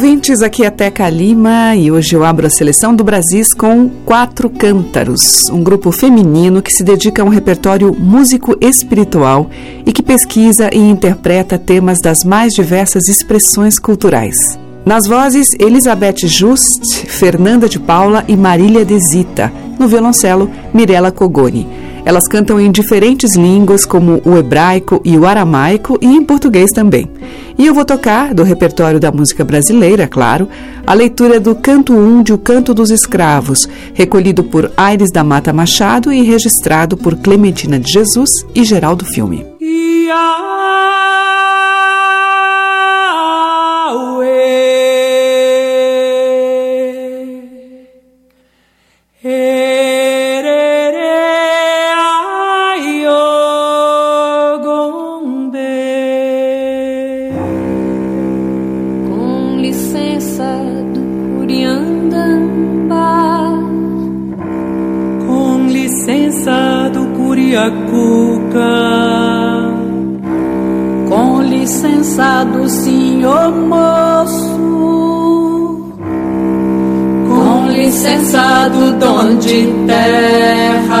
Ouvintes, aqui é Teca Lima e hoje eu abro a seleção do Brasis com Quatro Cântaros, um grupo feminino que se dedica a um repertório músico espiritual e que pesquisa e interpreta temas das mais diversas expressões culturais. Nas vozes, Elizabeth Just, Fernanda de Paula e Marília Desita. No violoncelo, Mirella Cogoni. Elas cantam em diferentes línguas, como o hebraico e o aramaico, e em português também. E eu vou tocar, do repertório da música brasileira, claro, a leitura do Canto 1 de O Canto dos Escravos, recolhido por Aires da Mata Machado e registrado por Clementina de Jesus e Geraldo Filme. Com Licença do Curiacuca, Com licença do senhor moço, com licença do de terra.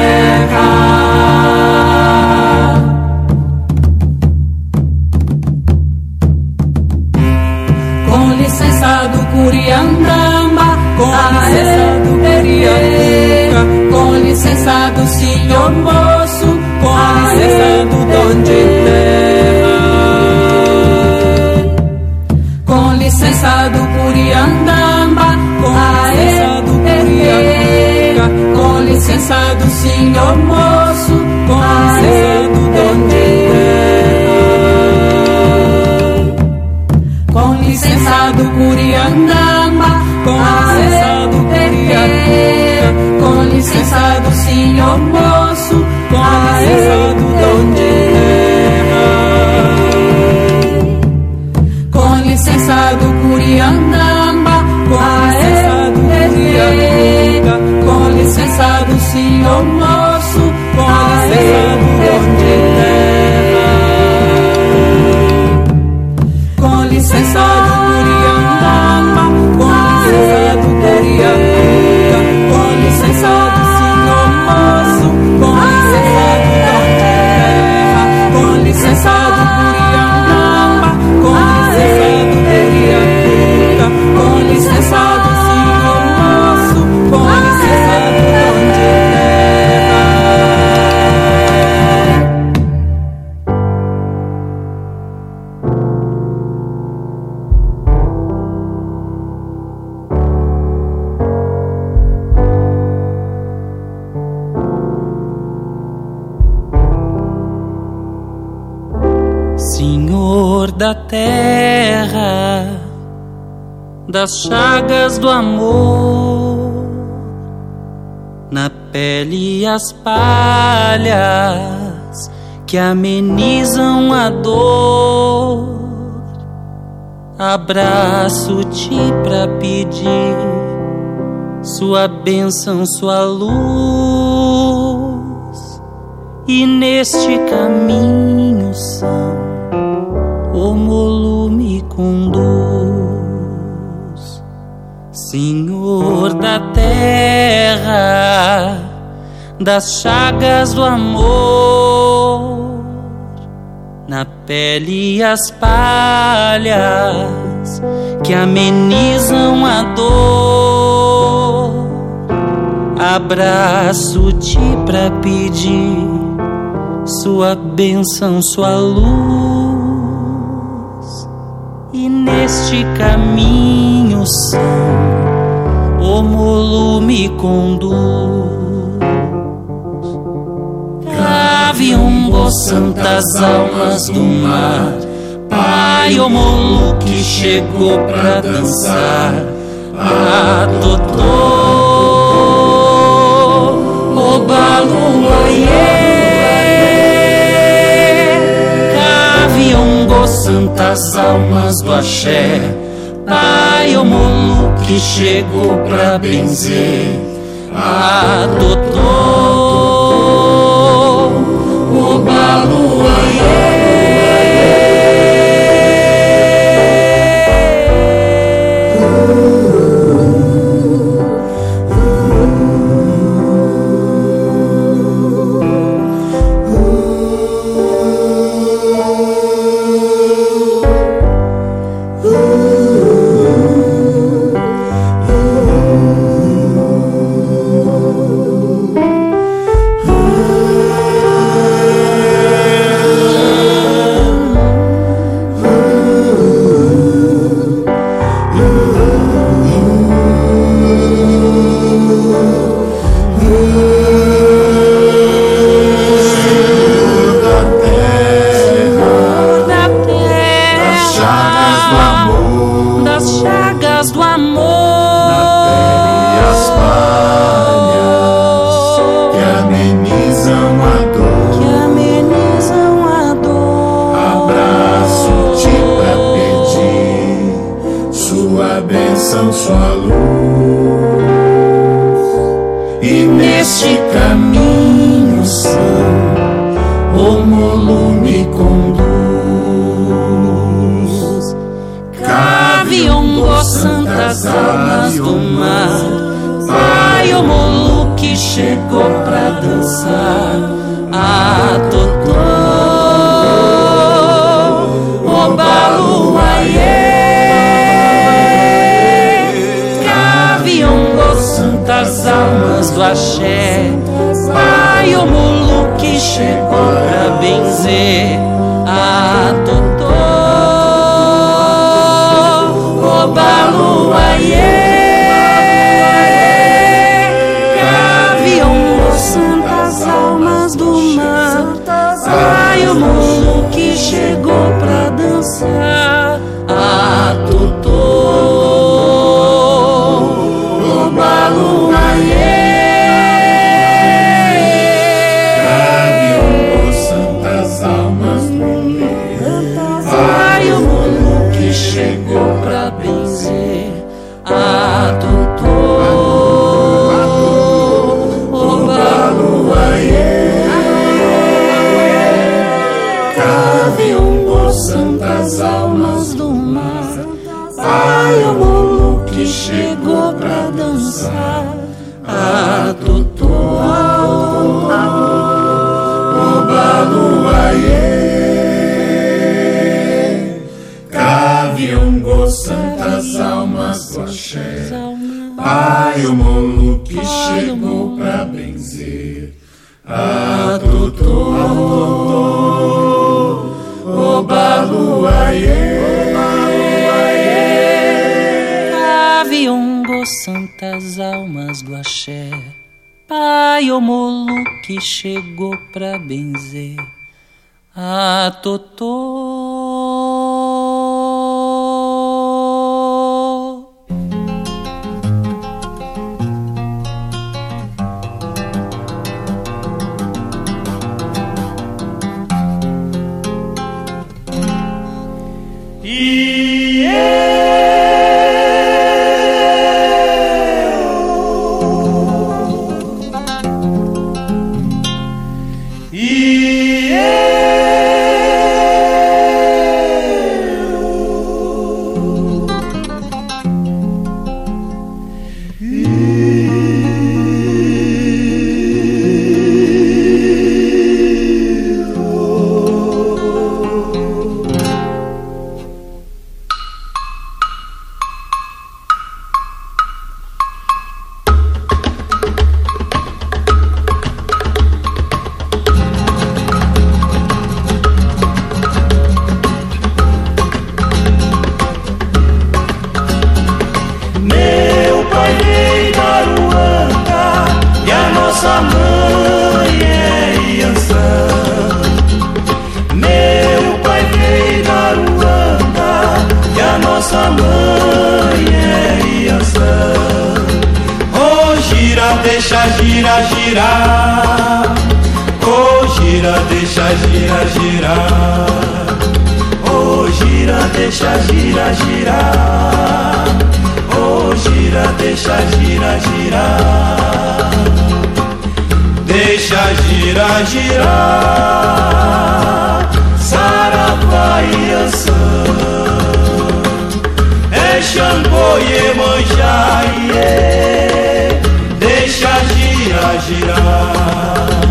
Das chagas do amor, na pele as palhas que amenizam a dor. Abraço-te pra pedir sua bênção, sua luz, e neste caminho das chagas do amor, na pele as palhas que amenizam a dor. Abraço-te pra pedir sua bênção, sua luz, e neste caminho são o molo me conduz. Caviumbo, santas almas do mar, Pai, o molo que chegou pra dançar, a Totó, o balo, Caviumbo, santas almas do axé, Pai, o molo que chegou pra benzer, a Totó. Oba, lua, santas almas do axé. Pai, o Moloque chegou pra benzer a Totô, o Baluaiê. Aviombo, santas almas do axé. Pai, o Moloque chegou pra benzer a Totô. Deixa gira, girar. Oh, gira, deixa gira, girar. Oh, gira, deixa gira, girar. Oh, gira, deixa gira, girar. Deixa gira, girar. Saravá e É Xangô e Manjá, Deixa gira, girar.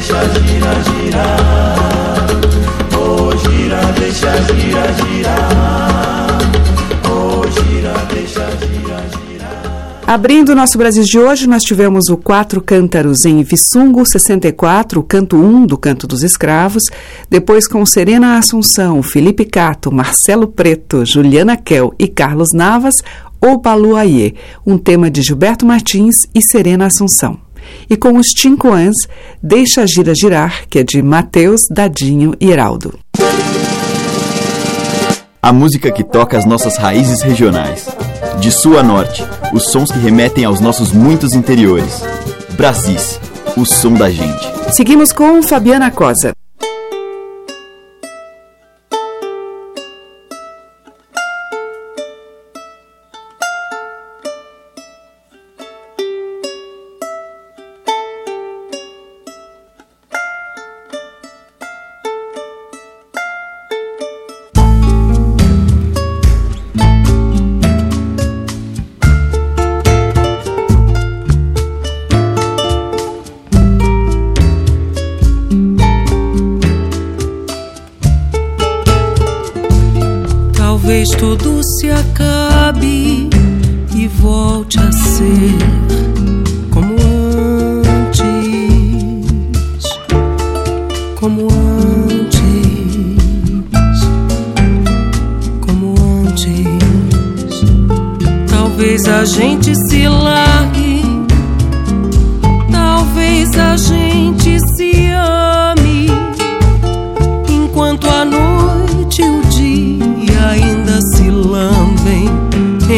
Deixa, gira, girar. Deixa, gira, girar. Oh, gira, deixa, gira, girar. Abrindo o nosso Brasil de hoje, nós tivemos o Quatro Cântaros em Vissungo 64, o canto 1 do Canto dos Escravos, depois com Serena Assunção, Felipe Cato, Marcelo Preto, Juliana Kel e Carlos Navas, O Paluayê, um tema de Gilberto Martins e Serena Assunção e com os Tincoãs, Deixa a Gira Girar, que é de Mateus, Dadinho e Heraldo. A música que toca as nossas raízes regionais. De sul a norte, os sons que remetem aos nossos muitos interiores. Brasis, o som da gente. Seguimos com Fabiana Cosa.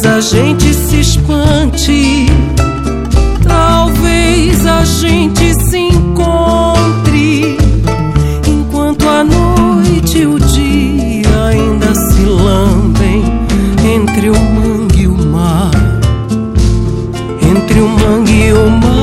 Talvez a gente se espante, talvez a gente se encontre, enquanto a noite e o dia ainda se lambem entre o mangue e o mar, entre o mangue e o mar.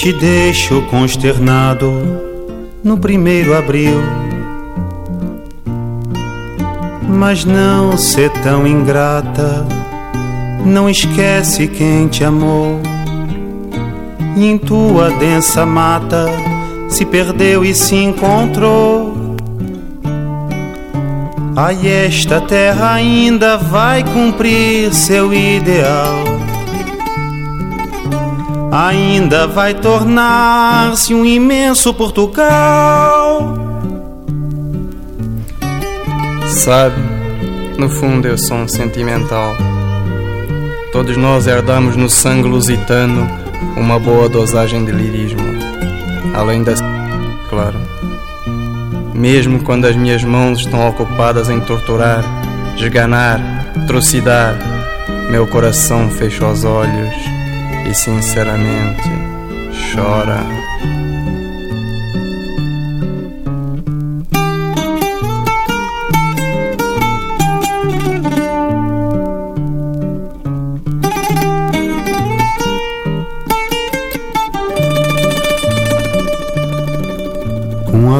Te deixo consternado no primeiro abril. Mas não ser tão ingrata, não esquece quem te amou. E em tua densa mata se perdeu e se encontrou Ai, esta terra ainda vai cumprir seu ideal. Ainda vai tornar-se um imenso Portugal. Sabe, no fundo eu sou um sentimental. Todos nós herdamos no sangue lusitano uma boa dosagem de lirismo. Além da. Claro mesmo quando as minhas mãos estão ocupadas em torturar, esganar, trucidar, meu coração fecha os olhos e sinceramente chora.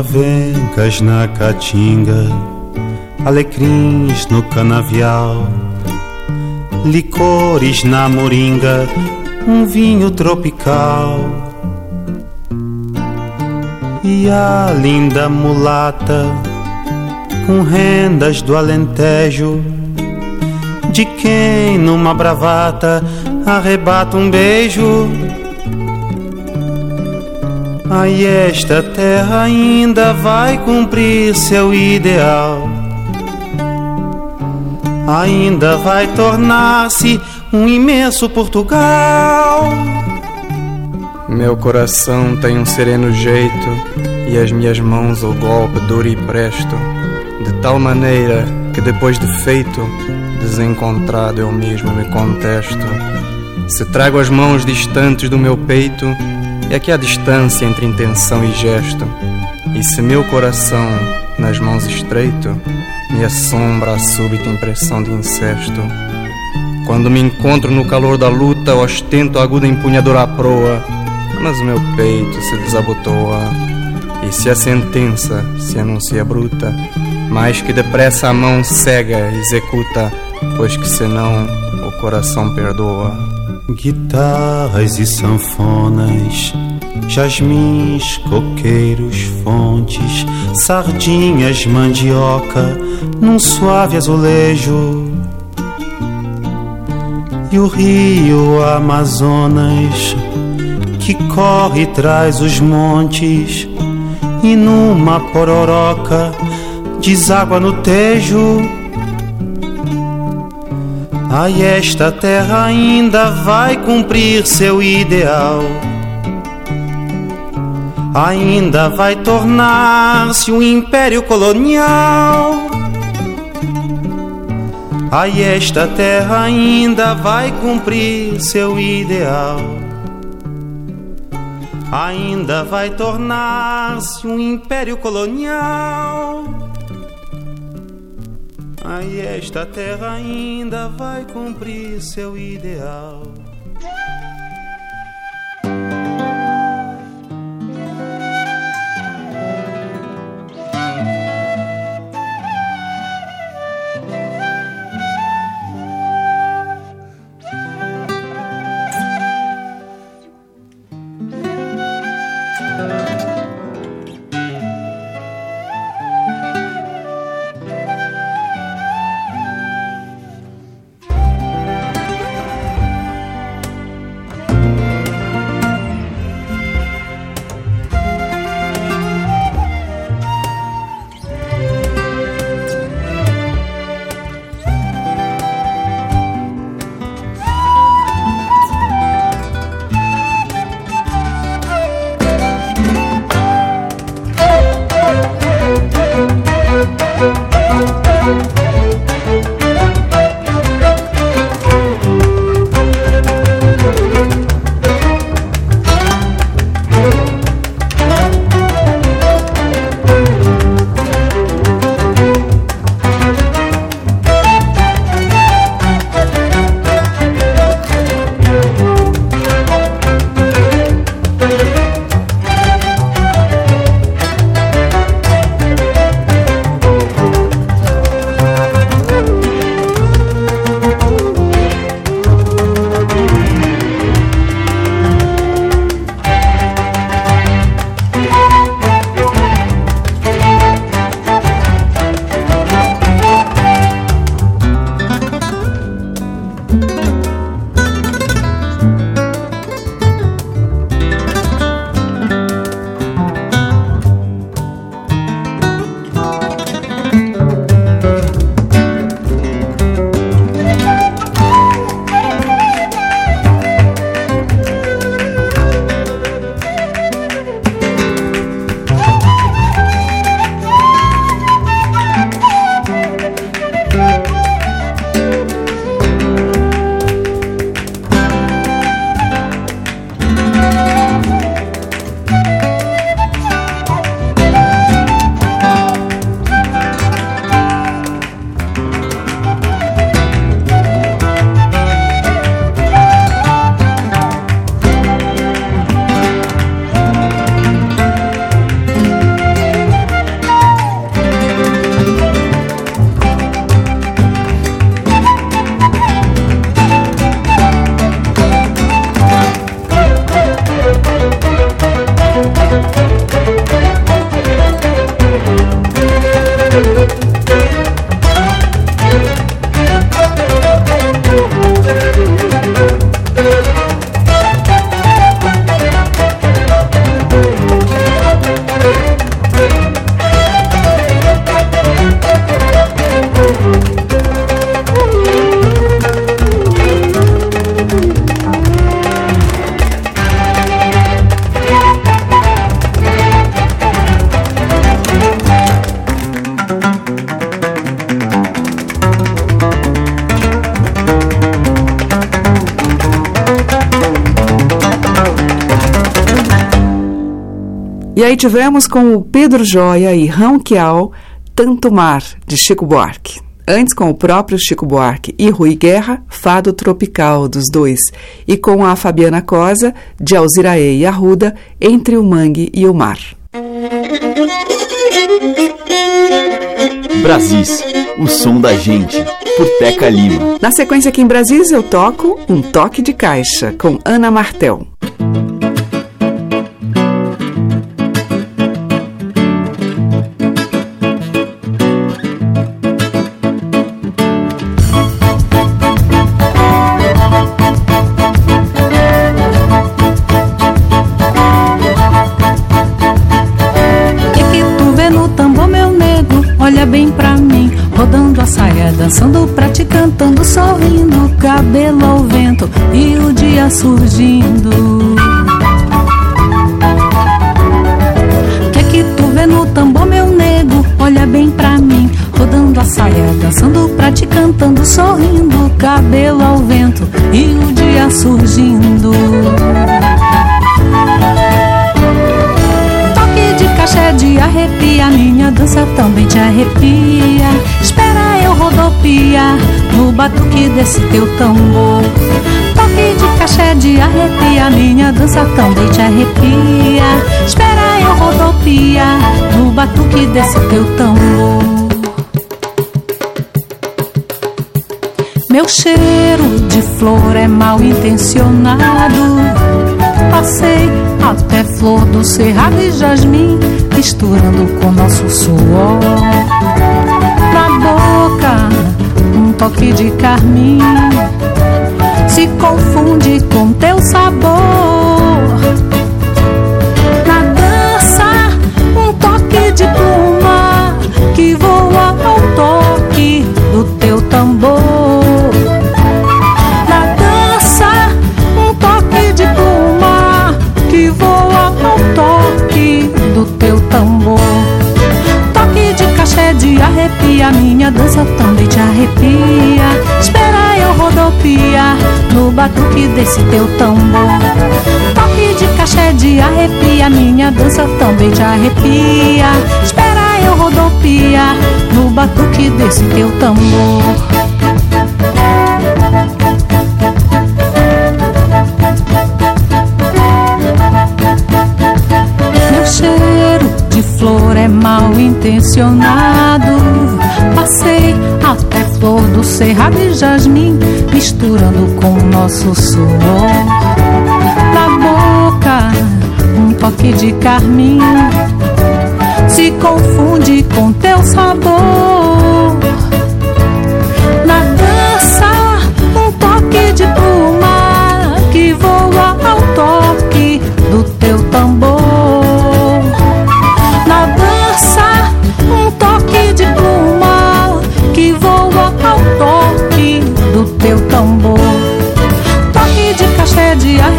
avencas na caatinga, alecrins no canavial, licores na moringa, um vinho tropical. E a linda mulata, com rendas do alentejo, de quem numa bravata arrebata um beijo Ai, esta terra ainda vai cumprir seu ideal. Ainda vai tornar-se um imenso Portugal. Meu coração tem um sereno jeito e as minhas mãos o golpe duro e presto, de tal maneira que depois de feito, desencontrado eu mesmo me contesto. Se trago as mãos distantes do meu peito, é que há distância entre intenção e gesto, e se meu coração nas mãos estreito me assombra a súbita impressão de incesto. Quando me encontro no calor da luta, ostento a aguda empunhadura à proa, mas meu peito se desabotoa. E se a sentença se anuncia bruta, mais que depressa a mão cega executa, pois que senão o coração perdoa. Guitarras e sanfonas, jasmins, coqueiros, fontes, sardinhas, mandioca, num suave azulejo. E o rio Amazonas, que corre traz os montes, e numa pororoca deságua no tejo Ai, esta terra ainda vai cumprir seu ideal. Ainda vai tornar-se um império colonial. Ai, esta terra ainda vai cumprir seu ideal. ainda vai tornar-se um império colonial. Aí esta terra ainda vai cumprir seu ideal. Tivemos com o Pedro Joia e Ronquial Tanto Mar, de Chico Buarque. Antes com o próprio Chico Buarque e Rui Guerra, Fado Tropical dos dois. E com a Fabiana Cosa, de Alziraê e Arruda, Entre o Mangue e o Mar. Brasis, o som da gente, por Teca Lima. Na sequência aqui em Brasis eu toco Um Toque de Caixa, com Ana Martel. Desse teu tambor. Toque de caché de arrepia, minha dança também te arrepia. Espera eu rodopia no batuque desse teu tambor. Meu cheiro de flor é mal intencionado. Passei até flor do cerrado e jasmim, misturando com nosso suor. Toque de carmim se confunde com teu sabor. Na dança, um toque de pluma que voa ao toque do teu tambor. de arrepia, minha dança também te arrepia. Espera eu rodopia no batuque desse teu tambor. Toque de caché de arrepia, minha dança também te arrepia. Espera eu rodopia no batuque desse teu tambor. Flor é mal intencionado. Passei até flor do cerrado e jasmim, misturando com o nosso suor. Na boca, um toque de carmim se confunde com teu sabor.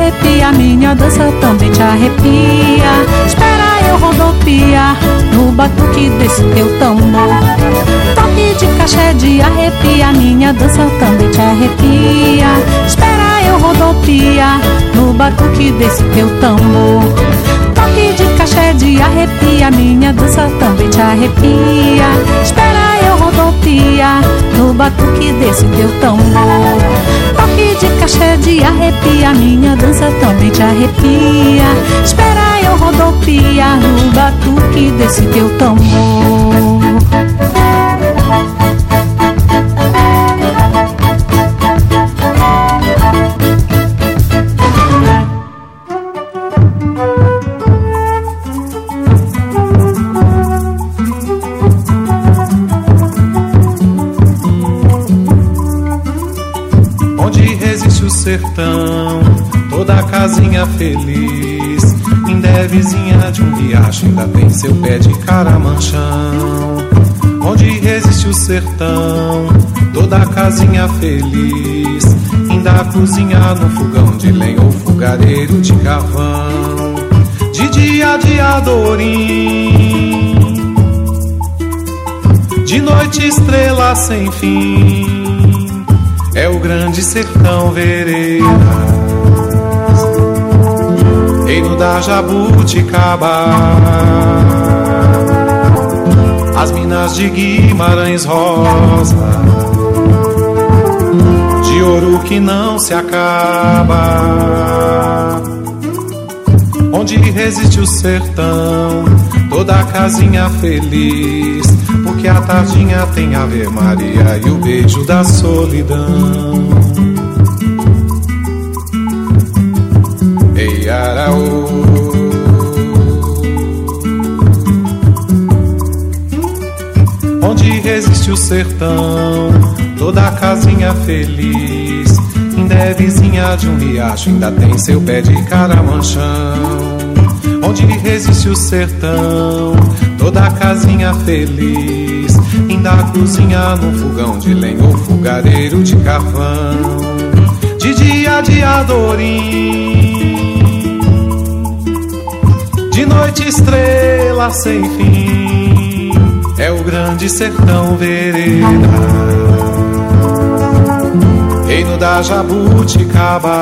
Arrepia, minha dança também te arrepia. Espera eu rodopia no batuque desse teu tambor. Toque de caché de arrepia, minha dança também te arrepia. Espera eu rodopia no batuque desse teu tambor. Toque de caché de arrepia, minha dança também te arrepia. Espera no batuque desse teu tambor. Toque de caché de arrepia, minha dança também te arrepia. Espera eu rodopia no batuque desse teu tambor. Feliz. Ainda é vizinha de um riacho, ainda tem seu pé de caramanchão. Onde resiste o sertão, toda casinha feliz. Ainda cozinha no fogão de lenha ou fogareiro de carvão. De dia de adorim, de noite estrela sem fim é o grande sertão vereiras, reino da jabuticaba, as minas de Guimarães Rosa, de ouro que não se acaba, onde resiste o sertão, toda casinha feliz porque a tardinha tem Ave Maria e o beijo da solidão. Resiste o sertão, toda a casinha feliz. Ainda é vizinha de um riacho, ainda tem seu pé de caramanchão. Onde resiste o sertão, toda a casinha feliz. Ainda cozinha no fogão de lenha ou fogareiro de carvão. De dia de adorim, de noite estrela sem fim. O grande sertão vereda, reino da jabuticaba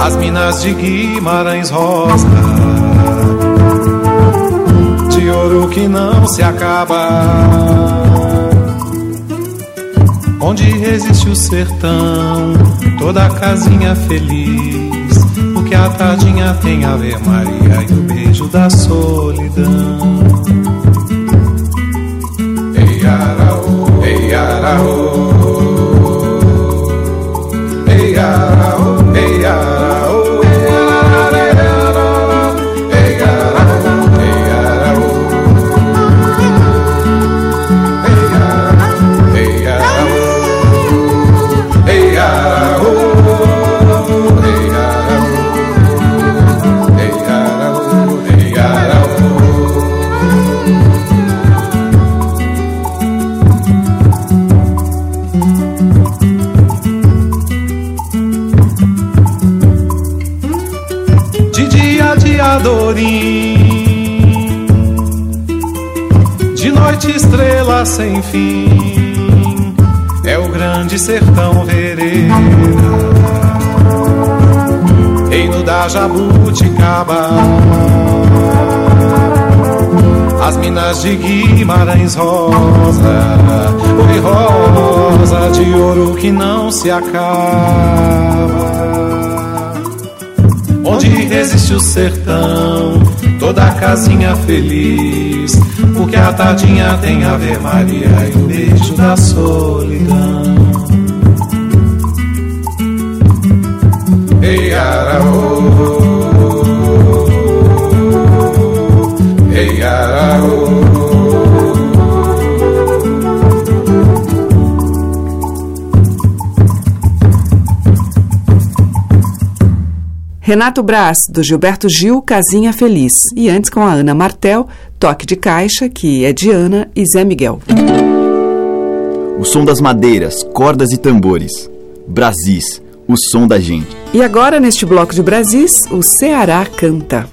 as minas de Guimarães Rosa que não se acaba. Onde resiste o sertão, toda casinha feliz. Porque a tardinha tem Ave Maria e o beijo da solidão. Ei, araô, ei, araô. Ei, araô, sem fim, é o grande sertão vereira, reino da jabuticaba. As minas de Guimarães rosa, oi rosa de ouro que não se acaba. Onde resiste o sertão, toda casinha feliz, porque a tardinha tem Ave Maria e o beijo da solidão. Ei, araô, ei, araô. Renato Braz, do Gilberto Gil, Casinha Feliz. E antes com a Ana Martel, Toque de Caixa, que é de Ana e Zé Miguel. O som das madeiras, cordas e tambores. Brasis, o som da gente. E agora, neste bloco de Brasis, o Ceará canta.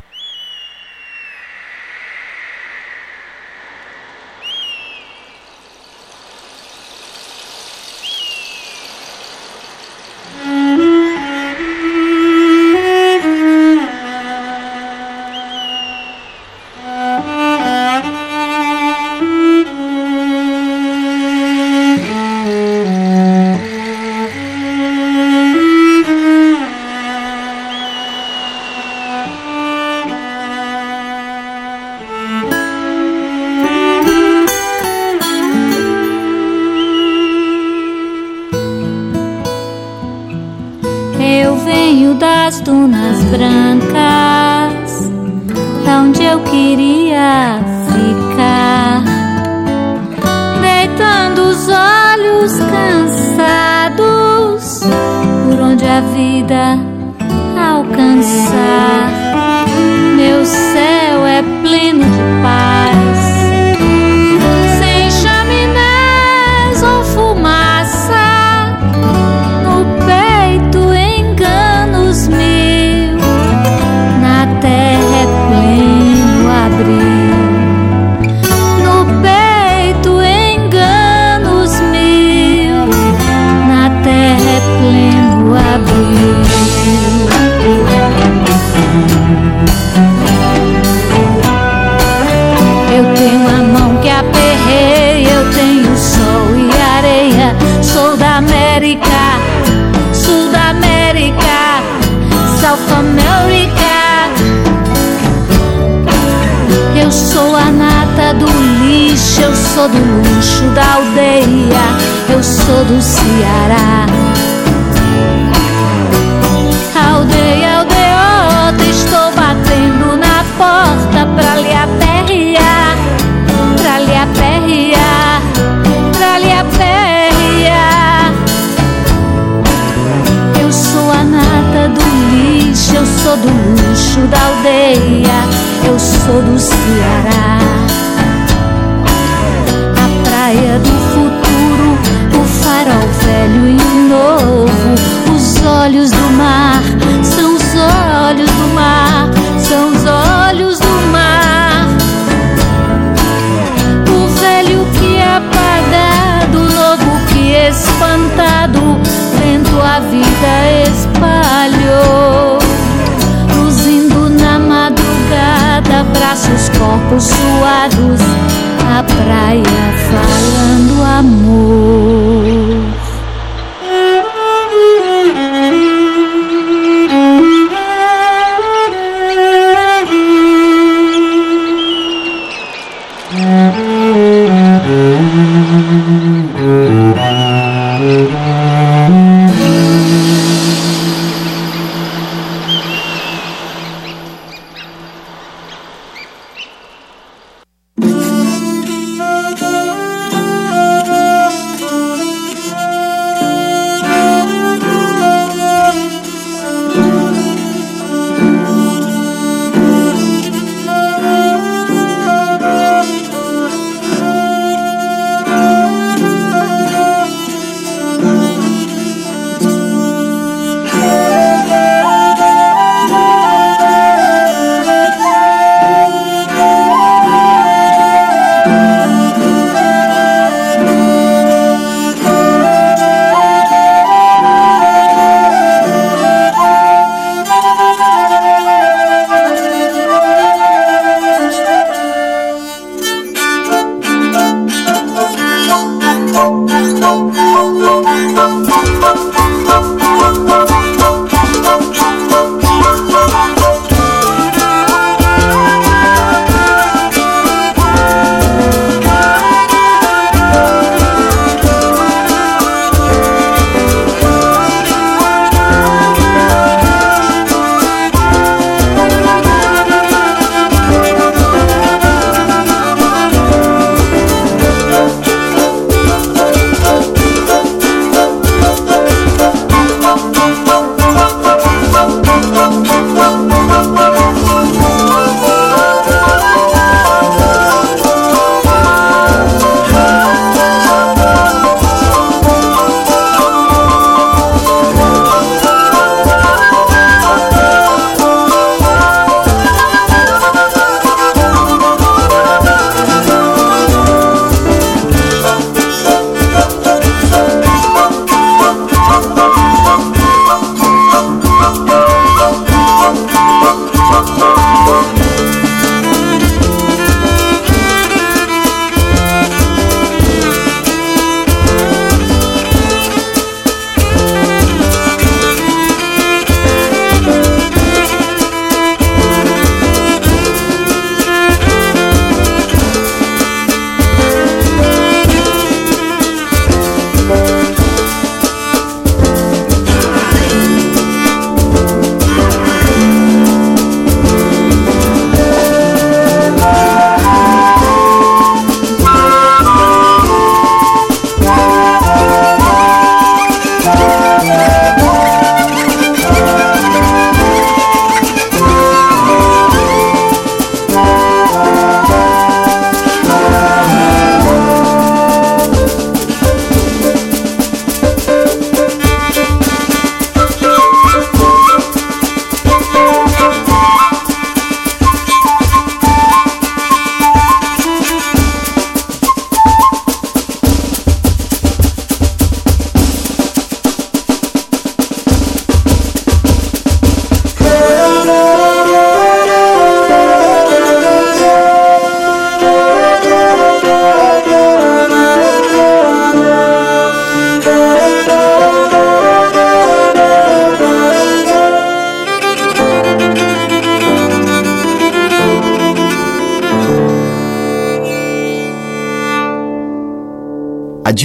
Dunas brancas, da onde eu queria ficar, deitando os olhos cansados por onde a vida alcançar. Meu céu é pleno de paz. Eu sou do luxo da aldeia, eu sou do Ceará. Aldeia, aldeota, estou batendo na porta pra lhe aperrear, pra lhe aperrear, pra lhe aperrear. Eu sou a nata do lixo, eu sou do luxo da aldeia, eu sou do Ceará. Praia do futuro, o farol velho e o novo, os olhos do mar, são os olhos do mar, são os olhos do mar. O velho que é apagado, o novo que é espantado, vento a vida espalhou. Luzindo na madrugada, braços, corpos suados, na praia amor.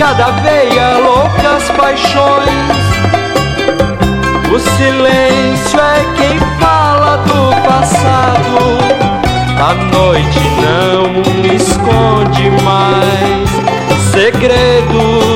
Cada veia loucas paixões. O silêncio é quem fala do passado. A noite não esconde mais segredos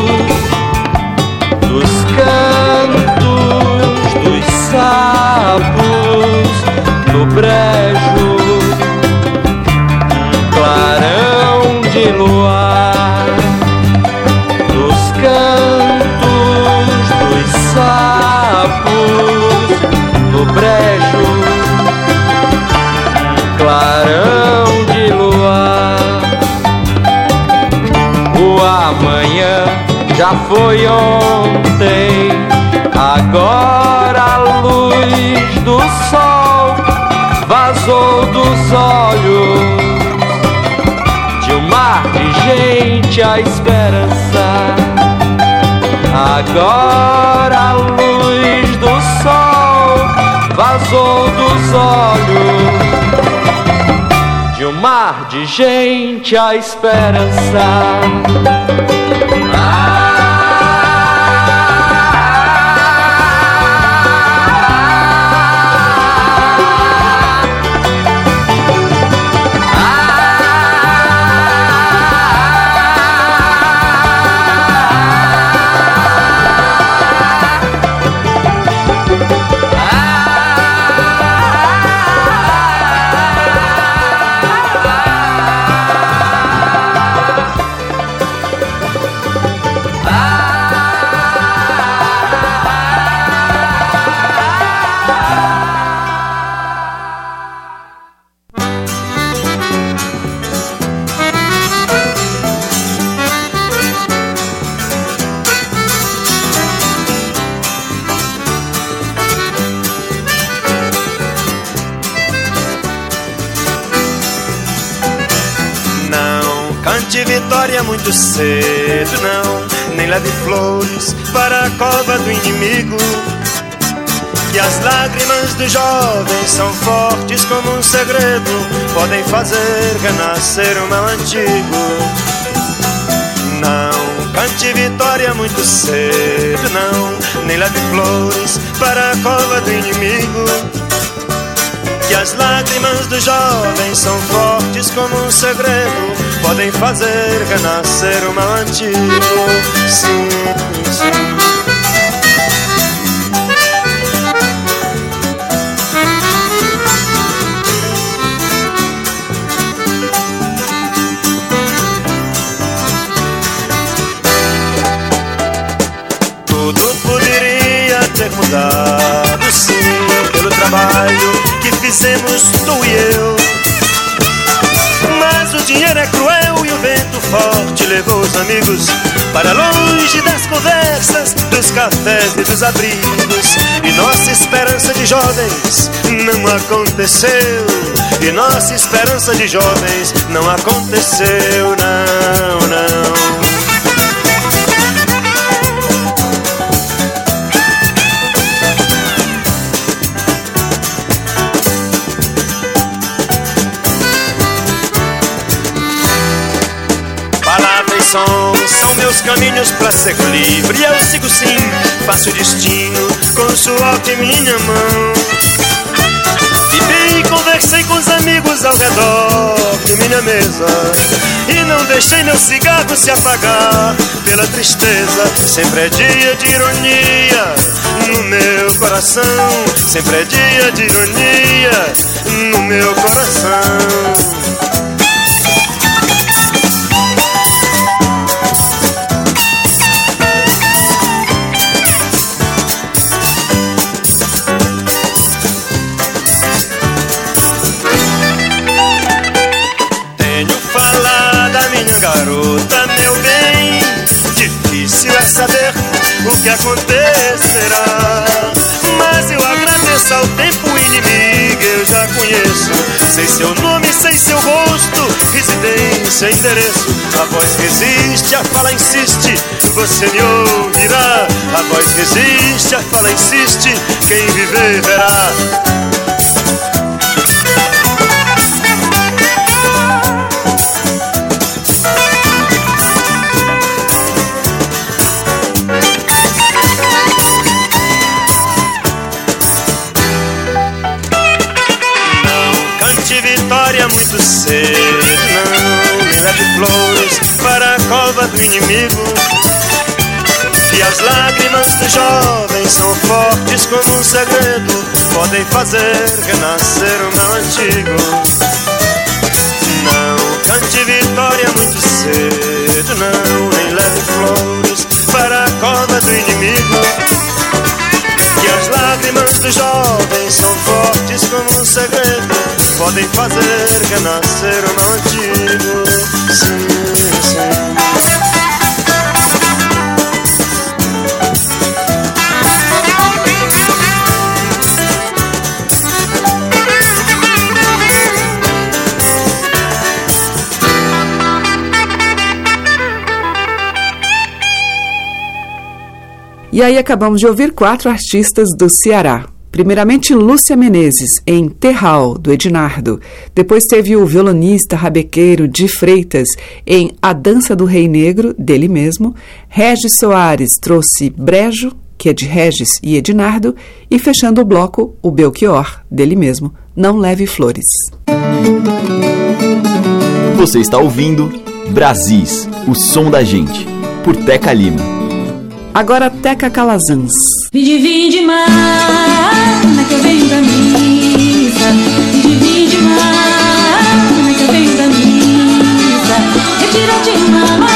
a esperança. Agora a luz do sol vazou dos olhos de um mar de gente a esperança. Não cante vitória muito cedo, não. Nem leve flores para a cova do inimigo. Que as lágrimas do jovem são fortes como um segredo, podem fazer renascer o mal antigo. Não cante vitória muito cedo, não. Nem leve flores para a cova do inimigo. Que as lágrimas do jovem são fortes como um segredo, podem fazer renascer o mal antigo. Sim, sim. Levou os amigos para longe das conversas, dos cafés e dos abrigos. E nossa esperança de jovens não aconteceu. E nossa esperança de jovens não aconteceu, não, não. Caminhos pra ser livre. Eu sigo sim, faço destino com o suor de minha mão. Vivi e conversei com os amigos ao redor de minha mesa. E não deixei meu cigarro se apagar pela tristeza. Sempre é dia de ironia no meu coração. Sempre é dia de ironia no meu coração. Que acontecerá. Mas eu agradeço ao tempo inimigo, eu já conheço. Sei seu nome, sei seu rosto, residência, endereço. A voz resiste, a fala insiste, você me ouvirá. A voz resiste, a fala insiste, quem viver verá. Cedo. Não me leve flores para a cova do inimigo. Que as lágrimas do jovem são fortes como um segredo, podem fazer renascer o mal antigo. Não cante vitória muito cedo, não, nem leve flores para a cova do inimigo. Do jovem são fortes como um segredo, podem fazer renascer o mal antigo. Sim, sim. E aí acabamos de ouvir quatro artistas do Ceará. Primeiramente, Lúcia Menezes, em Terral, do Ednardo. Depois teve o violonista rabequeiro de Freitas, em A Dança do Rei Negro, dele mesmo. Regis Soares trouxe Brejo, que é de Regis e Ednardo. E fechando o bloco, o Belchior, dele mesmo, Não Leve Flores. Você está ouvindo Brasis, o som da gente, por Teca Lima. Agora Teca Calazans. Vinde, vinde, mana, que eu venho da missa. Vinde, vinde, mana, que eu venho da missa. Retira de mama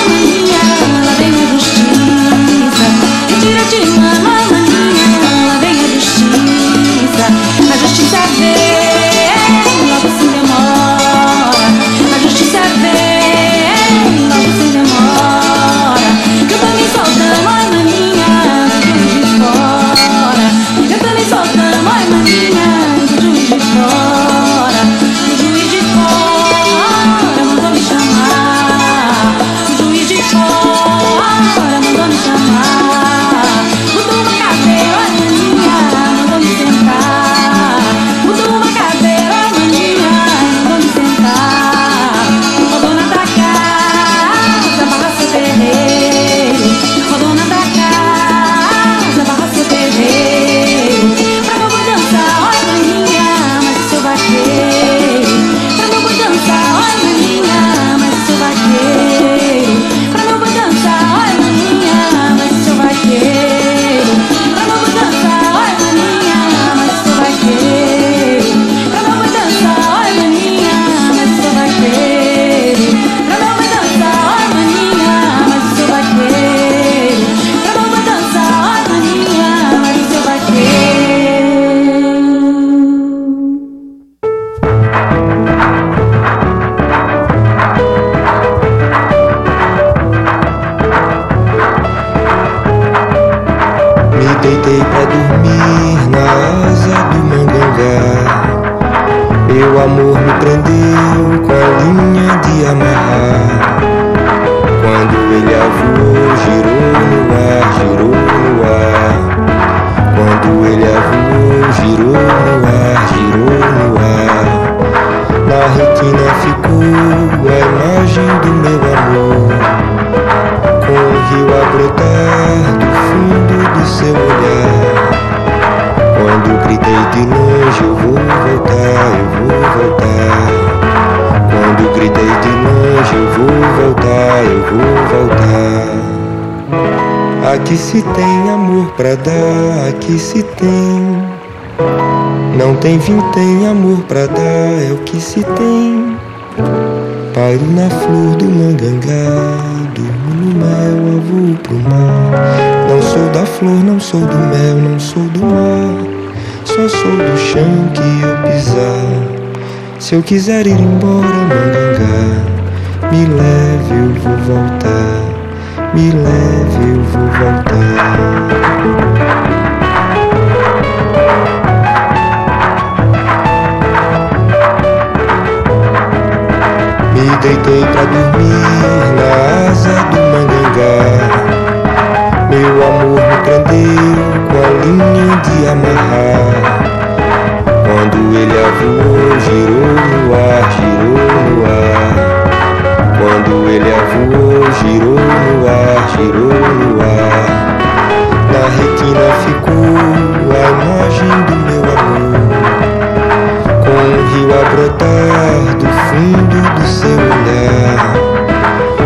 tem amor pra dar, é o que se tem. Paro na flor do mangangá, durmo no mel, avô pro mar. Não sou da flor, não sou do mel, não sou do mar. Só sou do chão que eu pisar. Se eu quiser ir embora, mangangá, me leve, eu vou voltar. Me leve, eu vou voltar. Deitei pra dormir na asa do mangangá. Meu amor me prendeu com a linha de amarrar. Quando ele avulou, girou no ar, girou no ar. Quando ele avulou, girou no ar, girou no ar. Na retina ficou a imagem do meu amor viu a brotar do fundo do seu olhar.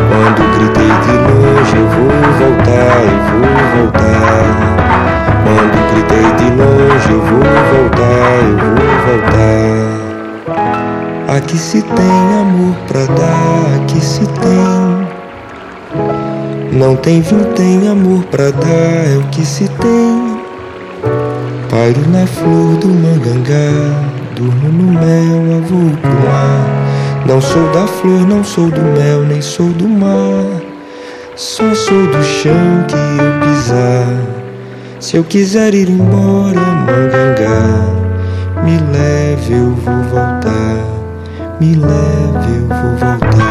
Quando gritei de longe, eu vou voltar, eu vou voltar. Quando gritei de longe, eu vou voltar, eu vou voltar. Aqui se tem amor pra dar, aqui se tem. Não tem vinho tem amor pra dar, é o que se tem. Pairo na flor do mangangá durmo no mel, avô pro mar. Não sou da flor, não sou do mel, nem sou do mar. Só sou do chão que eu pisar. Se eu quiser ir embora, mangangá, me leve, eu vou voltar. Me leve, eu vou voltar.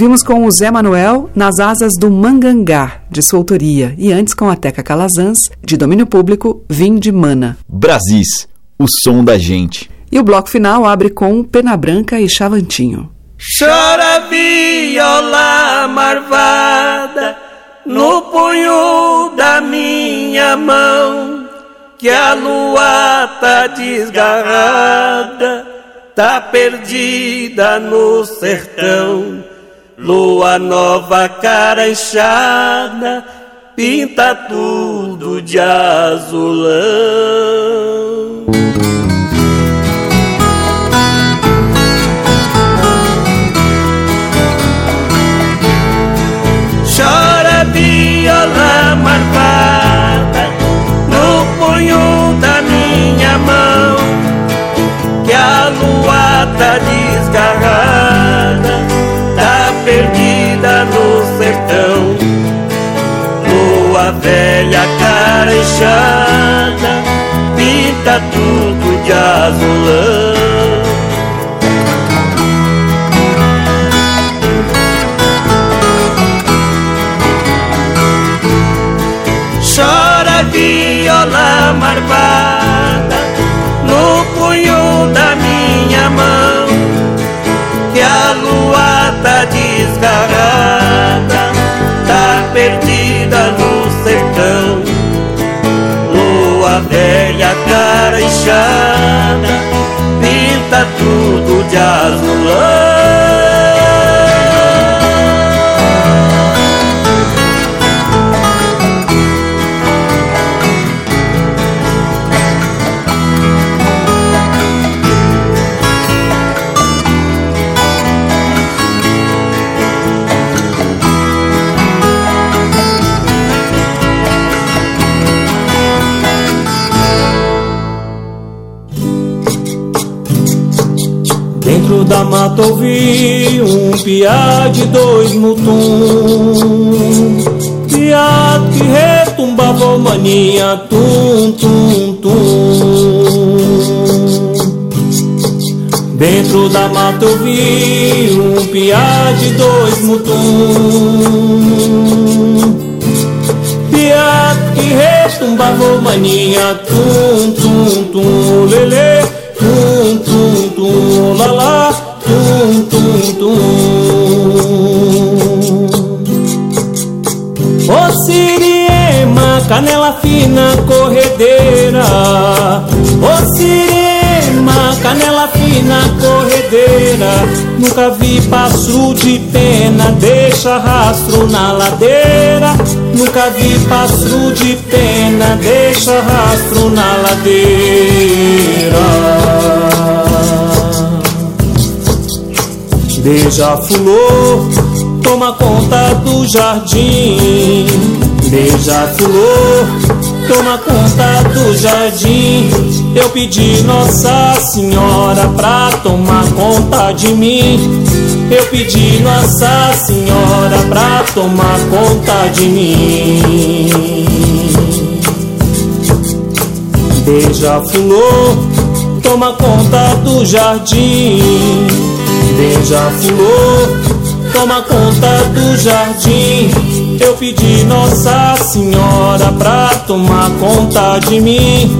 Ouvimos com o Zé Manuel Nas Asas do Mangangá, de sua autoria, e antes com a Teca Calazans, de domínio público, Vim de Mana. Brasis, o som da gente. E o bloco final abre com Pena Branca e Chavantinho. Chora viola marvada no punho da minha mão, que a lua tá desgarrada, tá perdida no sertão. Lua nova cara inchada, pinta tudo de azulão. Chora viola marvada no punho da minha mão, que a lua tá desgarrada inchada, pinta tudo de azulão. Chora viola marvada no punho da minha mão que a lua tá desgarrada, tá perdida velha, cara inchada, pinta tudo de azulão. Dentro da mata ouvi um piá de dois mutum. Piá que retumbava mania tum tum tum. Dentro da mata ouvi um piá de dois mutum. Piá que retumbava mania tum tum tum. Lele Siriema, canela fina, corredeira. Ô Siriema, canela fina, corredeira. Nunca vi passo de pena, deixa rastro na ladeira. Nunca vi passo de pena, deixa rastro na ladeira. Beija-flor, toma conta do jardim. Beija-flor, toma conta do jardim. Eu pedi Nossa Senhora pra tomar conta de mim. Eu pedi Nossa Senhora pra tomar conta de mim. Beija-flor, toma conta do jardim. Beija-flor, toma conta do jardim. Eu pedi Nossa Senhora pra tomar conta de mim.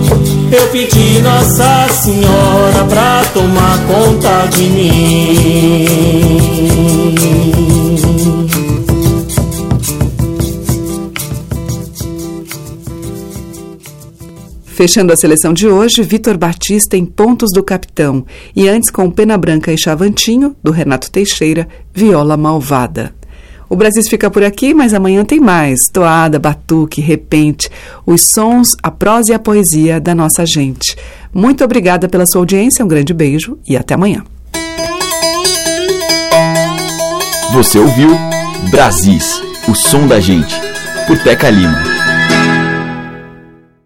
Eu pedi Nossa Senhora pra tomar conta de mim. Fechando a seleção de hoje, Vitor Batista em Pontos do Capitão. E antes, com Pena Branca e Chavantinho, do Renato Teixeira, Viola Malvada. O Brasil fica por aqui, mas amanhã tem mais. Toada, batuque, repente, os sons, a prosa e a poesia da nossa gente. Muito obrigada pela sua audiência, um grande beijo e até amanhã. Você ouviu Brasis, o som da gente, por Teca Lima.